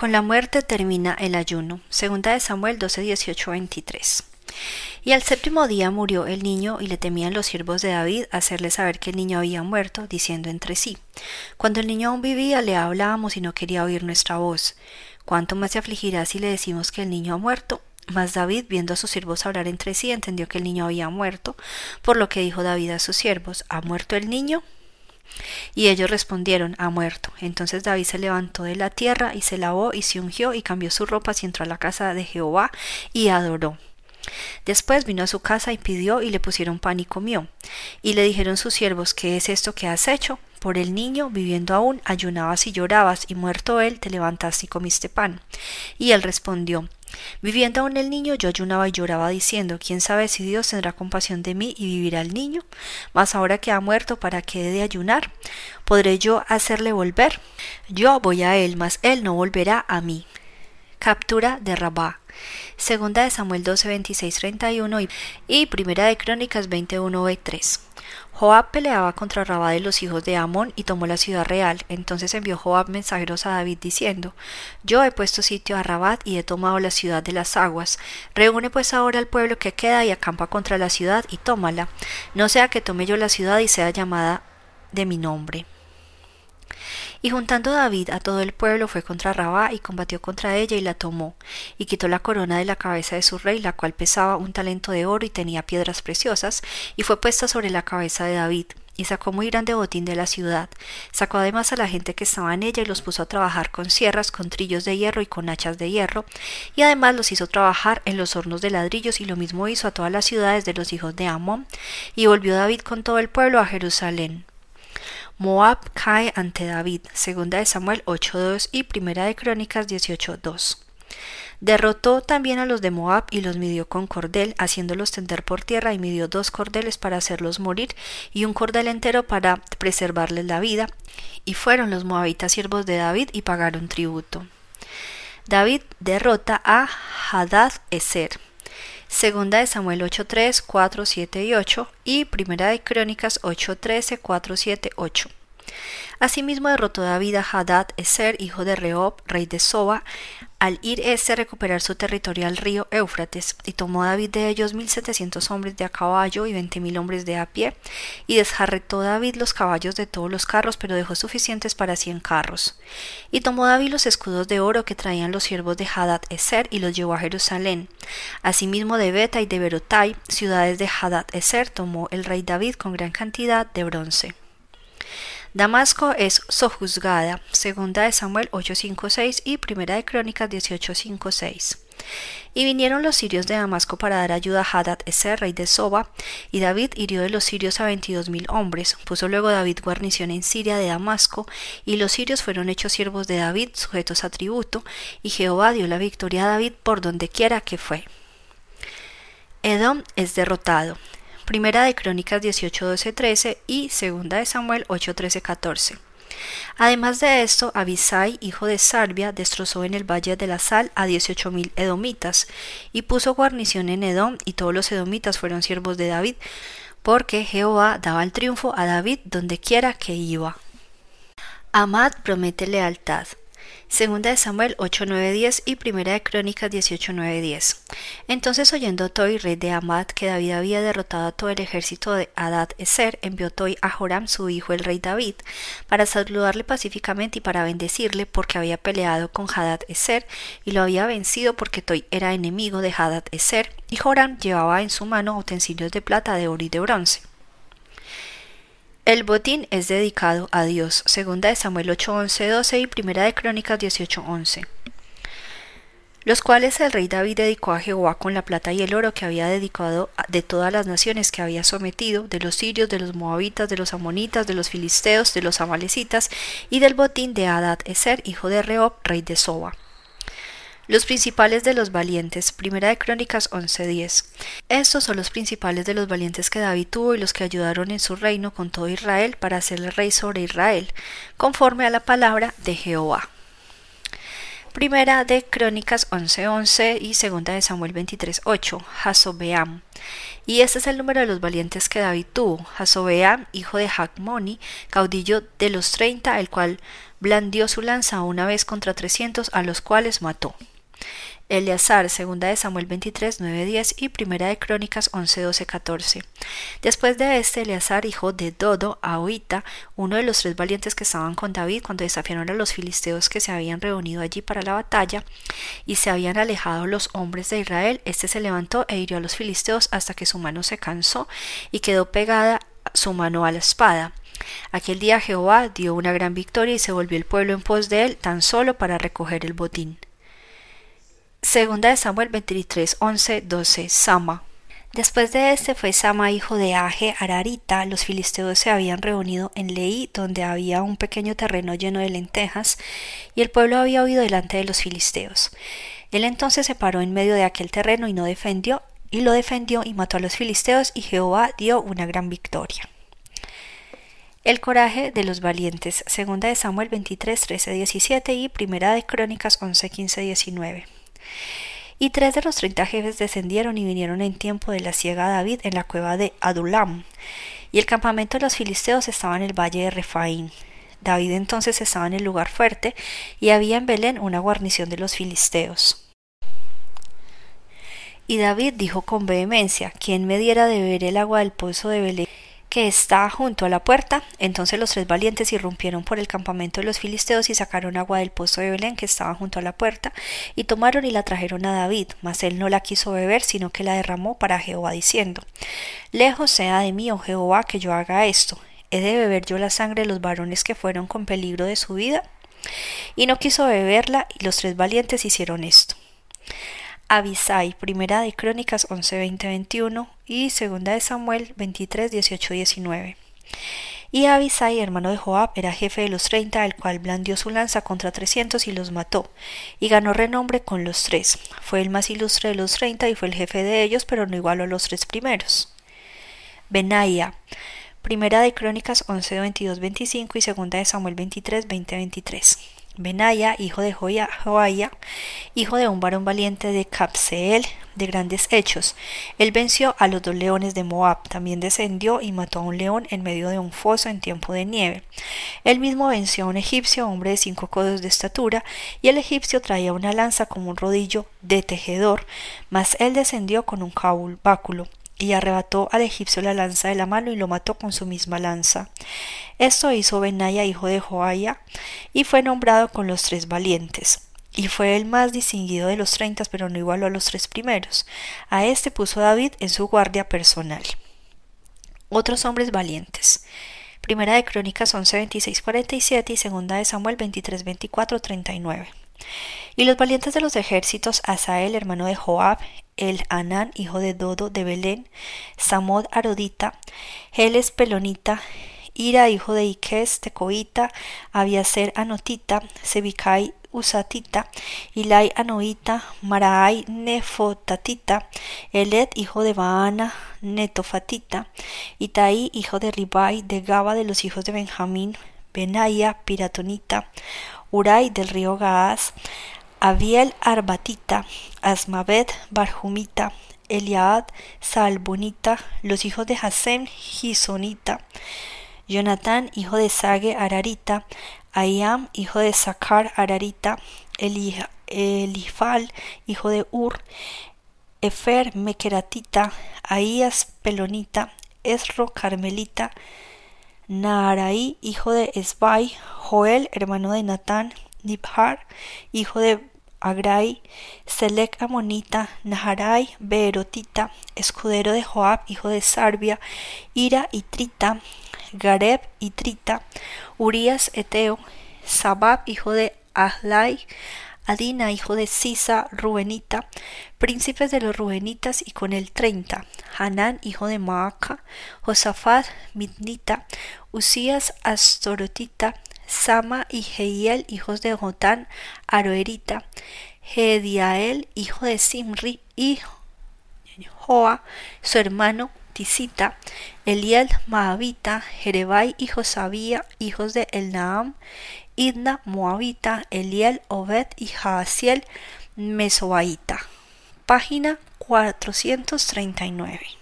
Con la muerte termina el ayuno. Segunda de Samuel 12, 18, 23. Y al séptimo día murió el niño y le temían los siervos de David hacerle saber que el niño había muerto, diciendo entre sí, Cuando el niño aún vivía le hablábamos y no quería oír nuestra voz. ¿Cuánto más se afligirá si le decimos que el niño ha muerto? Mas David, viendo a sus siervos hablar entre sí, entendió que el niño había muerto, por lo que dijo David a sus siervos, ¿Ha muerto el niño? Y ellos respondieron, ha muerto. Entonces David se levantó de la tierra y se lavó y se ungió y cambió su ropa y entró a la casa de Jehová y adoró. Después vino a su casa y pidió y le pusieron pan y comió. Y le dijeron sus siervos, ¿qué es esto que has hecho? Por el niño, viviendo aún, ayunabas y llorabas, y muerto él, te levantaste y comiste pan. Y él respondió, Viviendo aún el niño, yo ayunaba y lloraba diciendo, quién sabe si Dios tendrá compasión de mí y vivirá el niño. Mas ahora que ha muerto, ¿para qué he de ayunar? ¿Podré yo hacerle volver? Yo voy a él, mas él no volverá a mí. Captura de Rabá. Segunda de Samuel 12, 26, 31 y, Primera de Crónicas 21, 3. Joab peleaba contra Rabá de los hijos de Amón y tomó la ciudad real. Entonces envió Joab mensajeros a David diciendo Yo he puesto sitio a Rabat y he tomado la ciudad de las aguas. Reúne pues ahora al pueblo que queda y acampa contra la ciudad y tómala. No sea que tome yo la ciudad y sea llamada de mi nombre. Y juntando David a todo el pueblo fue contra Rabá y combatió contra ella y la tomó, y quitó la corona de la cabeza de su rey, la cual pesaba un talento de oro y tenía piedras preciosas, y fue puesta sobre la cabeza de David, y sacó muy grande botín de la ciudad. Sacó además a la gente que estaba en ella y los puso a trabajar con sierras, con trillos de hierro y con hachas de hierro, y además los hizo trabajar en los hornos de ladrillos, y lo mismo hizo a todas las ciudades de los hijos de Amón, y volvió David con todo el pueblo a Jerusalén. Moab cae ante David, segunda de Samuel 8.2 y primera de Crónicas 18.2. Derrotó también a los de Moab y los midió con cordel, haciéndolos tender por tierra, y midió dos cordeles para hacerlos morir, y un cordel entero para preservarles la vida. Y fueron los moabitas siervos de David y pagaron tributo. David derrota a Hadad Eser. Segunda de Samuel 8.3, 4, 7 y 8 y Primera de Crónicas 8.13, 4, 7, 8. Asimismo derrotó David a Hadad Eser, hijo de Rehob, rey de Soba, al ir éste a recuperar su territorio al río Éufrates, y tomó David de ellos mil setecientos hombres de a caballo y veinte mil hombres de a pie, y desjarretó David los caballos de todos los carros, pero dejó suficientes para cien carros. Y tomó David los escudos de oro que traían los siervos de Hadad Eser, y los llevó a Jerusalén. Asimismo de Beta y de Berotai, ciudades de Hadad Eser, tomó el rey David con gran cantidad de bronce. Damasco es sojuzgada, segunda de Samuel 8.5.6 y primera de Crónicas 18.5.6. Y vinieron los sirios de Damasco para dar ayuda a Hadad Eser, rey de Soba, y David hirió de los sirios a veintidós mil hombres. Puso luego David guarnición en Siria de Damasco, y los sirios fueron hechos siervos de David, sujetos a tributo, y Jehová dio la victoria a David por donde quiera que fue. Edom es derrotado. Primera de Crónicas 18, 12, 13 y Segunda de Samuel 8, 13, 14. Además de esto, Abisai, hijo de Sarbia, destrozó en el Valle de la Sal a dieciocho mil edomitas, y puso guarnición en Edom, y todos los edomitas fueron siervos de David, porque Jehová daba el triunfo a David donde quiera que iba. Amad promete lealtad. Segunda de Samuel 8, 9, 10 y Primera de Crónicas 18, 9, 10. Entonces oyendo Toi, rey de Amad, que David había derrotado a todo el ejército de Adad Eser, envió Toi a Joram, su hijo el rey David, para saludarle pacíficamente y para bendecirle, porque había peleado con Hadad Eser y lo había vencido porque Toi era enemigo de Hadad Eser, y Joram llevaba en su mano utensilios de plata, de oro y de bronce. El botín es dedicado a Dios, segunda de Samuel 8, 11, 12 y primera de Crónicas 18, 11 los cuales el rey David dedicó a Jehová con la plata y el oro que había dedicado de todas las naciones que había sometido, de los sirios, de los moabitas, de los amonitas, de los filisteos, de los amalecitas, y del botín de Adad Eser, hijo de Rehob, rey de Soba. Los principales de los valientes. Primera de Crónicas 11:10. Estos son los principales de los valientes que David tuvo y los que ayudaron en su reino con todo Israel para hacerle rey sobre Israel, conforme a la palabra de Jehová. Primera de Crónicas 11:11 y segunda de Samuel 23:8, Hasobeam. Y este es el número de los valientes que David tuvo. Hasobeam, hijo de Jacmoni, caudillo de los treinta, el cual blandió su lanza una vez contra trescientos, a los cuales mató. Eleazar, segunda de Samuel 23, 9, 10 y primera de Crónicas 11, 12, 14. Después de este, Eleazar, hijo de Dodo, Ahoita, uno de los tres valientes que estaban con David cuando desafiaron a los filisteos que se habían reunido allí para la batalla, y se habían alejado los hombres de Israel, este se levantó e hirió a los filisteos hasta que su mano se cansó y quedó pegada su mano a la espada. Aquel día Jehová dio una gran victoria y se volvió el pueblo en pos de él tan solo para recoger el botín. Segunda de Samuel 23, 11, 12. Sama. Después de este fue Sama hijo de Aje Ararita. Los filisteos se habían reunido en Leí, donde había un pequeño terreno lleno de lentejas, y el pueblo había huido delante de los filisteos. Él entonces se paró en medio de aquel terreno y no defendió, y lo defendió y mató a los filisteos, y Jehová dio una gran victoria. El coraje de los valientes. Segunda de Samuel 23, 13, 17 y Primera de Crónicas 11, 15, 19. Y tres de los treinta jefes descendieron y vinieron en tiempo de la ciega David en la cueva de Adulam. Y el campamento de los filisteos estaba en el valle de Refaín. David entonces estaba en el lugar fuerte, y había en Belén una guarnición de los filisteos. Y David dijo con vehemencia, ¿quién me diera de beber el agua del pozo de Belén? Que está junto a la puerta. Entonces los tres valientes irrumpieron por el campamento de los filisteos y sacaron agua del pozo de Belén que estaba junto a la puerta, y tomaron y la trajeron a David, mas él no la quiso beber, sino que la derramó para Jehová, diciendo Lejos sea de mí, oh Jehová, que yo haga esto. ¿He de beber yo la sangre de los varones que fueron con peligro de su vida? Y no quiso beberla, y los tres valientes hicieron esto. Abisai, primera de Crónicas 11, 20, 21 y segunda de Samuel 23, 18, 19. Y Abisai, hermano de Joab, era jefe de los treinta, el cual blandió su lanza contra trescientos y los mató, y ganó renombre con los tres. Fue el más ilustre de los treinta y fue el jefe de ellos, pero no igualó a los tres primeros. Benaia, primera de Crónicas 11, 22, 25 y segunda de Samuel 23, 20, 23. Benaya, hijo de Joaya, hijo de un varón valiente de Capseel, de grandes hechos. Él venció a los dos leones de Moab, también descendió y mató a un león en medio de un foso en tiempo de nieve. Él mismo venció a un egipcio, hombre de cinco codos de estatura, y el egipcio traía una lanza como un rodillo de tejedor, mas él descendió con un báculo y arrebató al egipcio la lanza de la mano y lo mató con su misma lanza. Esto hizo Benaya, hijo de Joaya, y fue nombrado con los tres valientes. Y fue el más distinguido de los treinta, pero no igualó a los tres primeros. A este puso David en su guardia personal. Otros hombres valientes. Primera de Crónicas 11, 26, 47 y segunda de Samuel 23, 24, 39. Y los valientes de los ejércitos, Asael, hermano de Joab, el Anán, hijo de Dodo de Belén, Samod Arodita, Heles Pelonita, Ira, hijo de Iques Tecoita, Abiaser Anotita, Sebicai Usatita, Ilai Anoita, Maraai Nefotatita, Elet, hijo de Baana, Netofatita, Itaí, hijo de Ribai, de Gaba de los hijos de Benjamín, Benaya, Piratonita, Uray del río Gaaz, Abiel Arbatita, Asmavet Barjumita, Eliad Salbonita, los hijos de Hasem Gisonita, Jonatán, hijo de Sage Ararita, Ayam, hijo de Sacar Ararita, Elifal, hijo de Ur, Efer Mekeratita, Ahías Pelonita, Esro Carmelita, Naaraí, hijo de Esbai, Joel, hermano de Natán, Nibhar, hijo de Agrai, Selec Amonita, Naharai, Beerotita, escudero de Joab, hijo de Sarbia, Ira y Trita, Gareb y Trita, Urias Eteo, Sabab, hijo de Ahlai, Adina, hijo de Sisa, Rubenita, príncipes de los Rubenitas, y con el treinta, Hanán, hijo de Maaca, Josafat, Midnita, Usías, Astorotita, Sama y Jehiel, hijos de Jotán, Aroerita, Hediael, hijo de Simri, y Joa, su hermano, Tisita, Eliel Mahavita, Jerebai y Josabía, hijos de Elnaam, Idna Moabita, Eliel Obed y Jaasiel Mesoaita. Página 439.